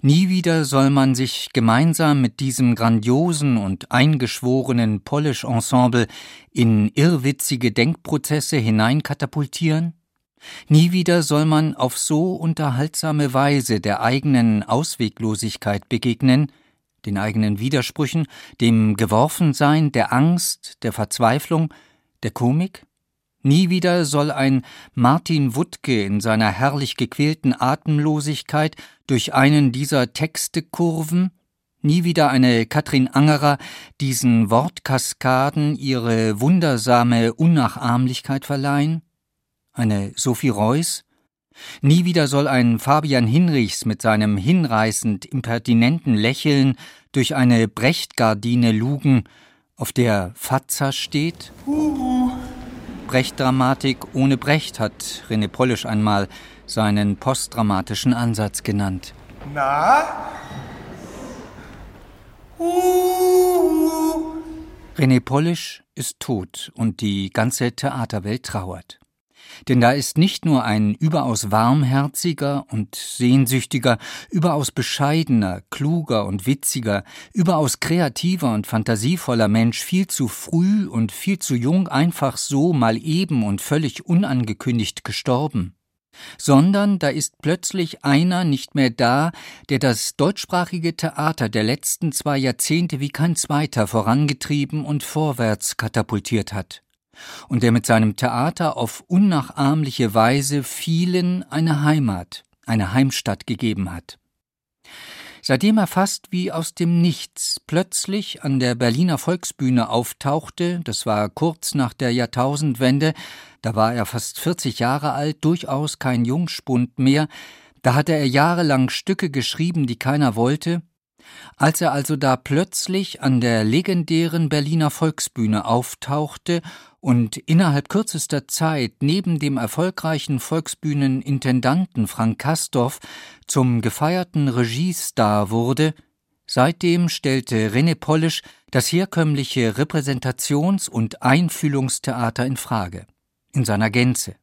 Nie wieder soll man sich gemeinsam mit diesem grandiosen und eingeschworenen Polish-Ensemble in irrwitzige Denkprozesse hineinkatapultieren? Nie wieder soll man auf so unterhaltsame Weise der eigenen Ausweglosigkeit begegnen, den eigenen Widersprüchen, dem Geworfensein, der Angst, der Verzweiflung, der Komik? Nie wieder soll ein Martin Wuttke in seiner herrlich gequälten Atemlosigkeit durch einen dieser Texte kurven, nie wieder eine Katrin Angerer diesen Wortkaskaden ihre wundersame Unnachahmlichkeit verleihen, eine Sophie Reuss, nie wieder soll ein Fabian Hinrichs mit seinem hinreißend impertinenten Lächeln durch eine Brechtgardine lugen, auf der Fatzer steht. Uh. Brecht-Dramatik ohne Brecht hat René Polisch einmal seinen postdramatischen Ansatz genannt. Na? Uh. René Polisch ist tot und die ganze Theaterwelt trauert. Denn da ist nicht nur ein überaus warmherziger und sehnsüchtiger, überaus bescheidener, kluger und witziger, überaus kreativer und fantasievoller Mensch viel zu früh und viel zu jung einfach so mal eben und völlig unangekündigt gestorben. Sondern da ist plötzlich einer nicht mehr da, der das deutschsprachige Theater der letzten zwei Jahrzehnte wie kein zweiter vorangetrieben und vorwärts katapultiert hat und der mit seinem Theater auf unnachahmliche Weise vielen eine Heimat, eine Heimstatt gegeben hat. Seitdem er fast wie aus dem Nichts plötzlich an der Berliner Volksbühne auftauchte, das war kurz nach der Jahrtausendwende, da war er fast 40 Jahre alt, durchaus kein Jungspund mehr, da hatte er jahrelang Stücke geschrieben, die keiner wollte, als er also da plötzlich an der legendären Berliner Volksbühne auftauchte und innerhalb kürzester Zeit neben dem erfolgreichen Volksbühnenintendanten Frank Kastorf zum gefeierten Regiestar wurde, seitdem stellte René Polisch das herkömmliche Repräsentations- und Einfühlungstheater in Frage, in seiner Gänze.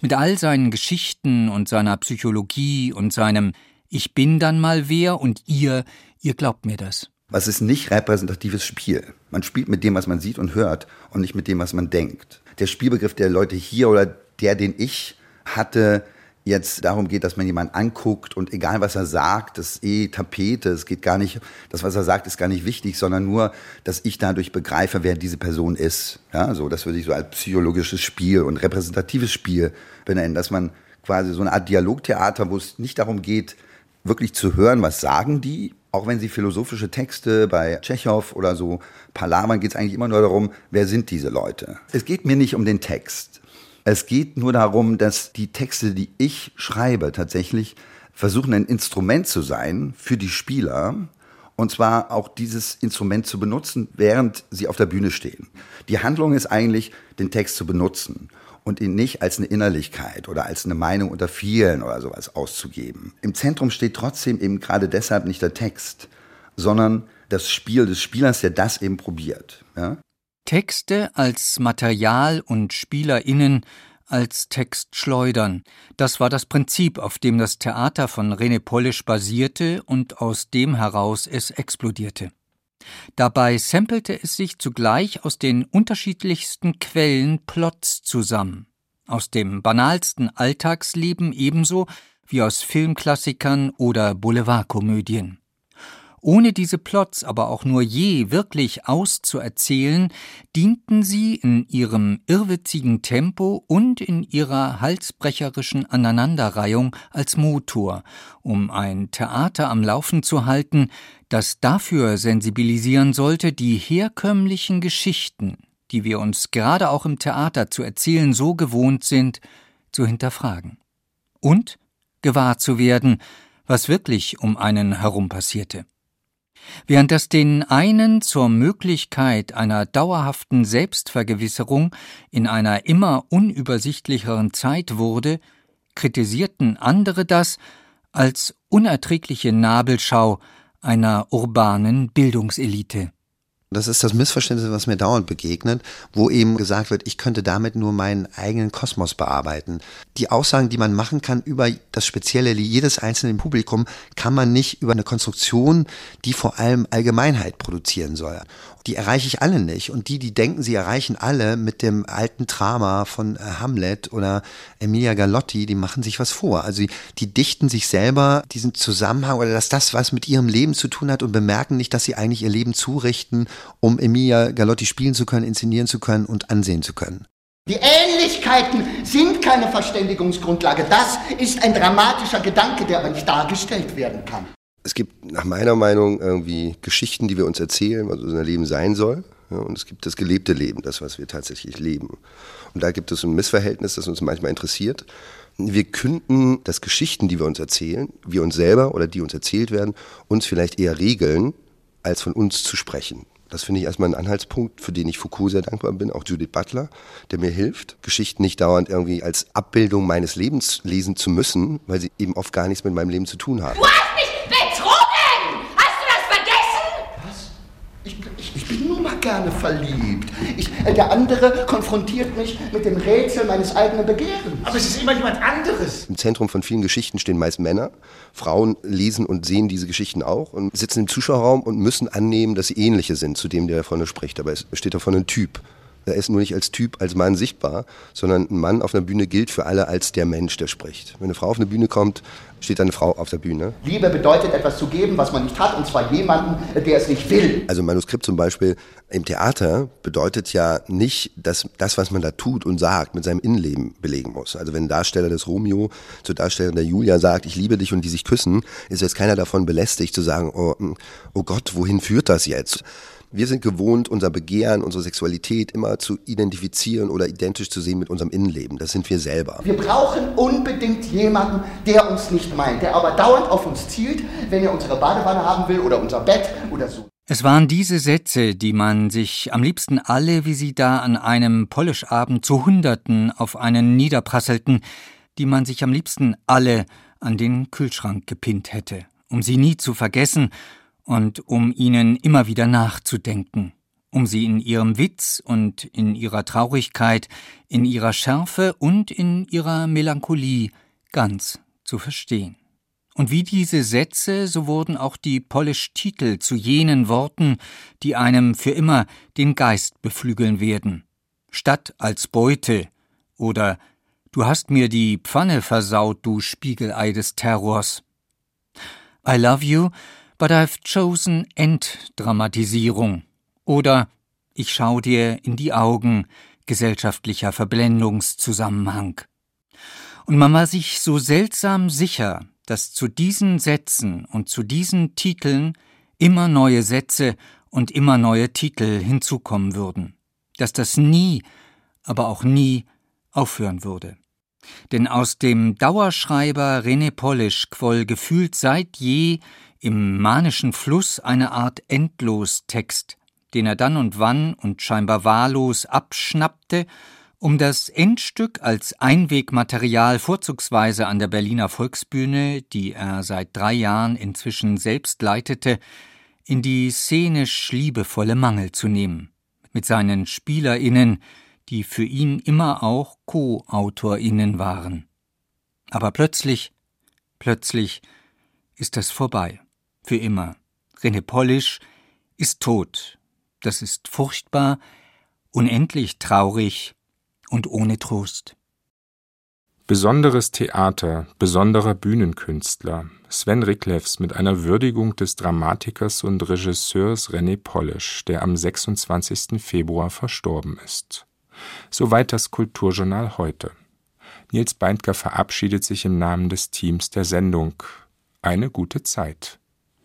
Mit all seinen Geschichten und seiner Psychologie und seinem Ich bin dann mal wer und ihr, ihr glaubt mir das. Was ist nicht repräsentatives Spiel? Man spielt mit dem, was man sieht und hört und nicht mit dem, was man denkt. Der Spielbegriff der Leute hier oder der, den ich hatte, jetzt darum geht, dass man jemanden anguckt und egal was er sagt, das ist eh Tapete, es geht gar nicht, das was er sagt ist gar nicht wichtig, sondern nur, dass ich dadurch begreife, wer diese Person ist. Ja, so, das würde ich so als psychologisches Spiel und repräsentatives Spiel benennen, dass man quasi so eine Art Dialogtheater, wo es nicht darum geht, wirklich zu hören, was sagen die, auch wenn sie philosophische Texte bei Tschechow oder so palavern, geht es eigentlich immer nur darum, wer sind diese Leute. Es geht mir nicht um den Text. Es geht nur darum, dass die Texte, die ich schreibe, tatsächlich versuchen, ein Instrument zu sein für die Spieler. Und zwar auch dieses Instrument zu benutzen, während sie auf der Bühne stehen. Die Handlung ist eigentlich, den Text zu benutzen und ihn nicht als eine Innerlichkeit oder als eine Meinung unter vielen oder sowas auszugeben. Im Zentrum steht trotzdem eben gerade deshalb nicht der Text, sondern das Spiel des Spielers, der das eben probiert. Ja? Texte als Material und SpielerInnen als Text schleudern. Das war das Prinzip, auf dem das Theater von René Polisch basierte und aus dem heraus es explodierte. Dabei sampelte es sich zugleich aus den unterschiedlichsten Quellen Plots zusammen. aus dem banalsten Alltagsleben ebenso wie aus Filmklassikern oder Boulevardkomödien. Ohne diese Plots aber auch nur je wirklich auszuerzählen, dienten sie in ihrem irrwitzigen Tempo und in ihrer halsbrecherischen Aneinanderreihung als Motor, um ein Theater am Laufen zu halten, das dafür sensibilisieren sollte, die herkömmlichen Geschichten, die wir uns gerade auch im Theater zu erzählen so gewohnt sind, zu hinterfragen. Und gewahr zu werden, was wirklich um einen herum passierte. Während das den einen zur Möglichkeit einer dauerhaften Selbstvergewisserung in einer immer unübersichtlicheren Zeit wurde, kritisierten andere das als unerträgliche Nabelschau einer urbanen Bildungselite. Das ist das Missverständnis, was mir dauernd begegnet, wo eben gesagt wird, ich könnte damit nur meinen eigenen Kosmos bearbeiten. Die Aussagen, die man machen kann über das spezielle jedes einzelnen Publikum, kann man nicht über eine Konstruktion, die vor allem Allgemeinheit produzieren soll die erreiche ich alle nicht. Und die, die denken, sie erreichen alle mit dem alten Drama von äh, Hamlet oder Emilia Galotti, die machen sich was vor. Also die, die dichten sich selber diesen Zusammenhang oder dass das was mit ihrem Leben zu tun hat und bemerken nicht, dass sie eigentlich ihr Leben zurichten, um Emilia Galotti spielen zu können, inszenieren zu können und ansehen zu können. Die Ähnlichkeiten sind keine Verständigungsgrundlage. Das ist ein dramatischer Gedanke, der aber nicht dargestellt werden kann es gibt nach meiner Meinung irgendwie Geschichten, die wir uns erzählen, was unser Leben sein soll. Und es gibt das gelebte Leben, das, was wir tatsächlich leben. Und da gibt es ein Missverhältnis, das uns manchmal interessiert. Wir künden, dass Geschichten, die wir uns erzählen, wir uns selber oder die uns erzählt werden, uns vielleicht eher regeln, als von uns zu sprechen. Das finde ich erstmal ein Anhaltspunkt, für den ich Foucault sehr dankbar bin, auch Judith Butler, der mir hilft, Geschichten nicht dauernd irgendwie als Abbildung meines Lebens lesen zu müssen, weil sie eben oft gar nichts mit meinem Leben zu tun haben. Du hast mich betrogen! Hast du das vergessen? Was? Ich, ich, ich bin nur mal gerne verliebt. Ich, der andere konfrontiert mich mit dem Rätsel meines eigenen Begehrens. Aber es ist immer jemand anderes. Im Zentrum von vielen Geschichten stehen meist Männer. Frauen lesen und sehen diese Geschichten auch und sitzen im Zuschauerraum und müssen annehmen, dass sie ähnliche sind zu dem, der davon spricht. Aber es steht davon ein Typ. Er ist nur nicht als Typ, als Mann sichtbar, sondern ein Mann auf einer Bühne gilt für alle als der Mensch, der spricht. Wenn eine Frau auf eine Bühne kommt, steht eine Frau auf der Bühne. Liebe bedeutet etwas zu geben, was man nicht hat, und zwar jemanden, der es nicht will. Also ein Manuskript zum Beispiel im Theater bedeutet ja nicht, dass das, was man da tut und sagt, mit seinem Innenleben belegen muss. Also wenn ein Darsteller des Romeo zur Darstellerin der Julia sagt, ich liebe dich und die sich küssen, ist jetzt keiner davon belästigt zu sagen, oh, oh Gott, wohin führt das jetzt? Wir sind gewohnt, unser Begehren, unsere Sexualität immer zu identifizieren oder identisch zu sehen mit unserem Innenleben. Das sind wir selber. Wir brauchen unbedingt jemanden, der uns nicht meint, der aber dauernd auf uns zielt, wenn er unsere Badewanne haben will oder unser Bett oder so. Es waren diese Sätze, die man sich am liebsten alle, wie sie da an einem Polischabend zu Hunderten auf einen niederprasselten, die man sich am liebsten alle an den Kühlschrank gepinnt hätte, um sie nie zu vergessen und um ihnen immer wieder nachzudenken, um sie in ihrem Witz und in ihrer Traurigkeit, in ihrer Schärfe und in ihrer Melancholie ganz zu verstehen. Und wie diese Sätze, so wurden auch die Polish-Titel zu jenen Worten, die einem für immer den Geist beflügeln werden. Statt als Beute oder Du hast mir die Pfanne versaut, du Spiegelei des Terrors. I love you but I've chosen Enddramatisierung oder ich schau dir in die Augen gesellschaftlicher Verblendungszusammenhang. Und man war sich so seltsam sicher, dass zu diesen Sätzen und zu diesen Titeln immer neue Sätze und immer neue Titel hinzukommen würden, dass das nie, aber auch nie aufhören würde. Denn aus dem Dauerschreiber René Polisch quoll gefühlt seit je im manischen Fluss eine Art Endlostext, den er dann und wann und scheinbar wahllos abschnappte, um das Endstück als Einwegmaterial vorzugsweise an der Berliner Volksbühne, die er seit drei Jahren inzwischen selbst leitete, in die szenisch liebevolle Mangel zu nehmen, mit seinen SpielerInnen, die für ihn immer auch Co-AutorInnen waren. Aber plötzlich, plötzlich ist das vorbei. Für immer. René Polisch ist tot. Das ist furchtbar, unendlich traurig und ohne Trost. Besonderes Theater, besonderer Bühnenkünstler. Sven Riklefs mit einer Würdigung des Dramatikers und Regisseurs René Polish, der am 26. Februar verstorben ist. Soweit das Kulturjournal heute. Nils Beindker verabschiedet sich im Namen des Teams der Sendung. Eine gute Zeit.